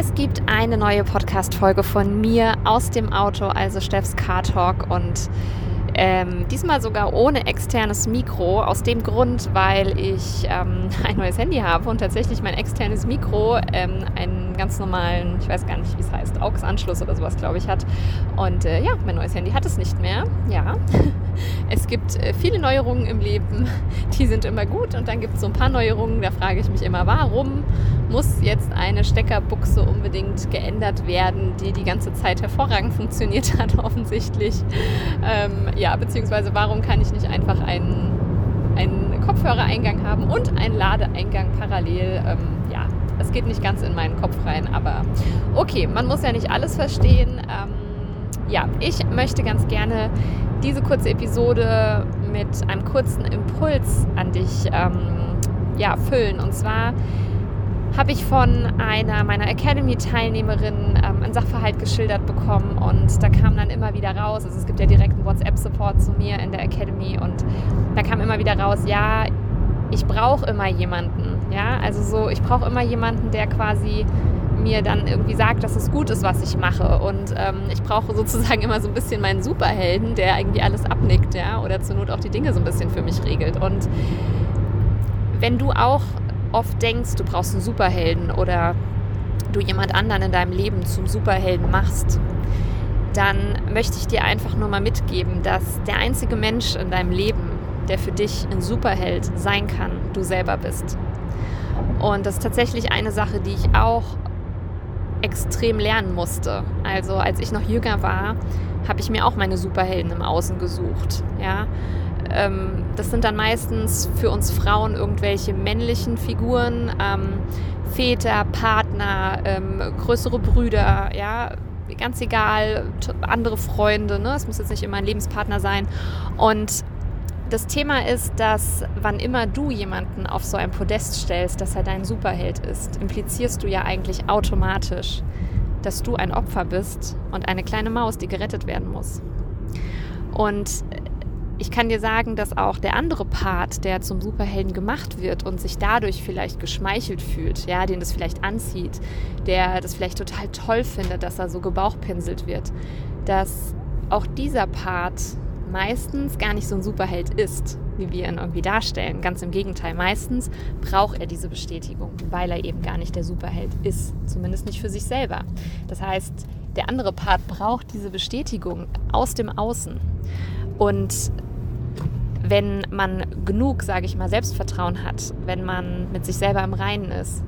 Es gibt eine neue Podcast-Folge von mir aus dem Auto, also Steffs Car Talk. Und ähm, diesmal sogar ohne externes Mikro, aus dem Grund, weil ich ähm, ein neues Handy habe und tatsächlich mein externes Mikro ähm, einen ganz normalen, ich weiß gar nicht, wie es heißt, AUX-Anschluss oder sowas, glaube ich, hat. Und äh, ja, mein neues Handy hat es nicht mehr. Ja, es gibt äh, viele Neuerungen im Leben, die sind immer gut und dann gibt es so ein paar Neuerungen, da frage ich mich immer, warum muss jetzt eine Steckerbuchse unbedingt geändert werden, die die ganze Zeit hervorragend funktioniert hat, offensichtlich. Ähm, beziehungsweise warum kann ich nicht einfach einen, einen Kopfhörereingang haben und einen Ladeeingang parallel? Ähm, ja, es geht nicht ganz in meinen Kopf rein, aber okay, man muss ja nicht alles verstehen. Ähm, ja, ich möchte ganz gerne diese kurze Episode mit einem kurzen Impuls an dich ähm, ja, füllen. Und zwar habe ich von einer meiner Academy-Teilnehmerinnen ähm, einen Sachverhalt geschildert bekommen und da kam dann immer wieder raus, also es gibt ja direkten WhatsApp-Support zu mir in der Academy und da kam immer wieder raus, ja, ich brauche immer jemanden, ja, also so, ich brauche immer jemanden, der quasi mir dann irgendwie sagt, dass es gut ist, was ich mache. Und ähm, ich brauche sozusagen immer so ein bisschen meinen Superhelden, der irgendwie alles abnickt, ja, oder zur Not auch die Dinge so ein bisschen für mich regelt. Und wenn du auch oft denkst, du brauchst einen Superhelden oder du jemand anderen in deinem Leben zum Superhelden machst, dann möchte ich dir einfach nur mal mitgeben, dass der einzige Mensch in deinem Leben, der für dich ein Superheld sein kann, du selber bist. Und das ist tatsächlich eine Sache, die ich auch extrem lernen musste. Also als ich noch jünger war, habe ich mir auch meine Superhelden im Außen gesucht. Ja? Ähm, das sind dann meistens für uns Frauen irgendwelche männlichen Figuren, ähm, Väter, Partner, ähm, größere Brüder, ja, ganz egal, andere Freunde, ne? es muss jetzt nicht immer ein Lebenspartner sein. Und das Thema ist, dass wann immer du jemanden auf so ein Podest stellst, dass er dein Superheld ist, implizierst du ja eigentlich automatisch, dass du ein Opfer bist und eine kleine Maus, die gerettet werden muss. Und ich kann dir sagen, dass auch der andere Part, der zum Superhelden gemacht wird und sich dadurch vielleicht geschmeichelt fühlt, ja, den das vielleicht anzieht, der das vielleicht total toll findet, dass er so gebauchpinselt wird, dass auch dieser Part meistens gar nicht so ein Superheld ist, wie wir ihn irgendwie darstellen. Ganz im Gegenteil, meistens braucht er diese Bestätigung, weil er eben gar nicht der Superheld ist, zumindest nicht für sich selber. Das heißt, der andere Part braucht diese Bestätigung aus dem Außen. Und wenn man genug, sage ich mal, Selbstvertrauen hat, wenn man mit sich selber im Reinen ist,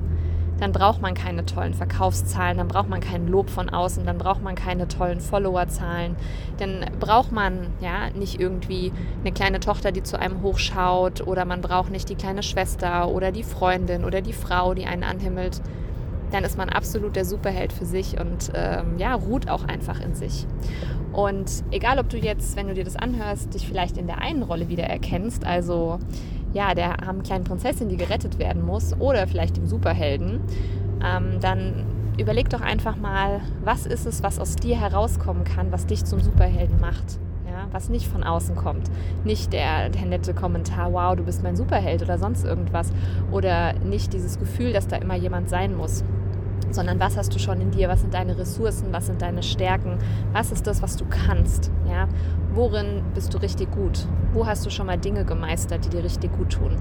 dann braucht man keine tollen Verkaufszahlen, dann braucht man kein Lob von außen, dann braucht man keine tollen Followerzahlen, dann braucht man ja nicht irgendwie eine kleine Tochter, die zu einem hochschaut oder man braucht nicht die kleine Schwester oder die Freundin oder die Frau, die einen anhimmelt. Dann ist man absolut der Superheld für sich und ähm, ja, ruht auch einfach in sich. Und egal, ob du jetzt, wenn du dir das anhörst, dich vielleicht in der einen Rolle wieder erkennst, also ja, der armen kleinen Prinzessin, die gerettet werden muss, oder vielleicht dem Superhelden, ähm, dann überleg doch einfach mal, was ist es, was aus dir herauskommen kann, was dich zum Superhelden macht. Ja, was nicht von außen kommt. Nicht der, der nette Kommentar, wow, du bist mein Superheld oder sonst irgendwas. Oder nicht dieses Gefühl, dass da immer jemand sein muss sondern was hast du schon in dir, was sind deine Ressourcen, was sind deine Stärken, was ist das, was du kannst, ja? Worin bist du richtig gut? Wo hast du schon mal Dinge gemeistert, die dir richtig gut tun?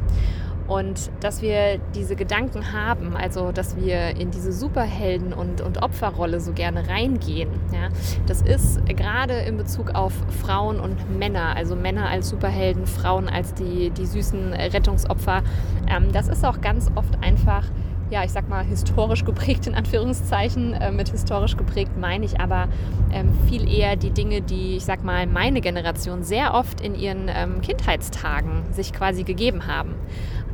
Und dass wir diese Gedanken haben, also dass wir in diese Superhelden- und, und Opferrolle so gerne reingehen, ja, das ist gerade in Bezug auf Frauen und Männer, also Männer als Superhelden, Frauen als die, die süßen Rettungsopfer, ähm, das ist auch ganz oft einfach ja, ich sag mal, historisch geprägt, in Anführungszeichen. Äh, mit historisch geprägt meine ich aber ähm, viel eher die Dinge, die, ich sag mal, meine Generation sehr oft in ihren ähm, Kindheitstagen sich quasi gegeben haben.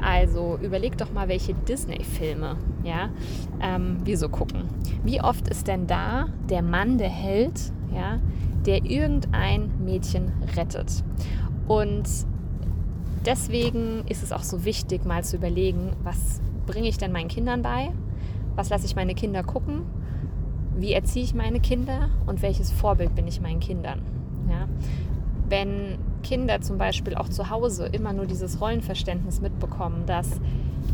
Also überleg doch mal, welche Disney-Filme ja, ähm, wir so gucken. Wie oft ist denn da der Mann, der Held, ja, der irgendein Mädchen rettet? Und deswegen ist es auch so wichtig, mal zu überlegen, was bringe ich denn meinen Kindern bei? Was lasse ich meine Kinder gucken? Wie erziehe ich meine Kinder? Und welches Vorbild bin ich meinen Kindern? Ja? Wenn Kinder zum Beispiel auch zu Hause immer nur dieses Rollenverständnis mitbekommen, dass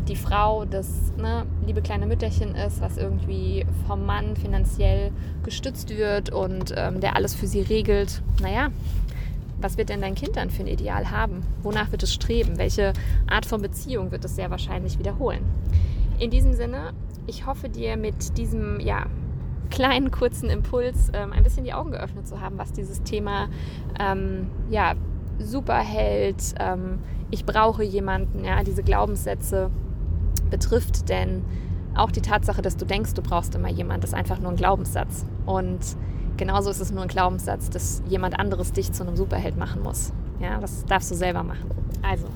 die Frau das ne, liebe kleine Mütterchen ist, was irgendwie vom Mann finanziell gestützt wird und ähm, der alles für sie regelt. Naja, was wird denn dein Kind dann für ein Ideal haben? Wonach wird es streben? Welche Art von Beziehung wird es sehr wahrscheinlich wiederholen? In diesem Sinne, ich hoffe dir mit diesem ja, kleinen kurzen Impuls ähm, ein bisschen die Augen geöffnet zu haben, was dieses Thema ähm, ja, Superheld, ähm, ich brauche jemanden, ja, diese Glaubenssätze betrifft. Denn auch die Tatsache, dass du denkst, du brauchst immer jemanden, ist einfach nur ein Glaubenssatz. Und genauso ist es nur ein Glaubenssatz, dass jemand anderes dich zu einem Superheld machen muss. Ja, das darfst du selber machen. Also,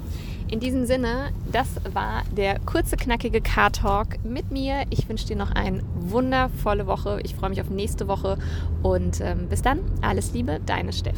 in diesem Sinne, das war der kurze, knackige Car-Talk mit mir. Ich wünsche dir noch eine wundervolle Woche. Ich freue mich auf nächste Woche und ähm, bis dann. Alles Liebe, deine Steff.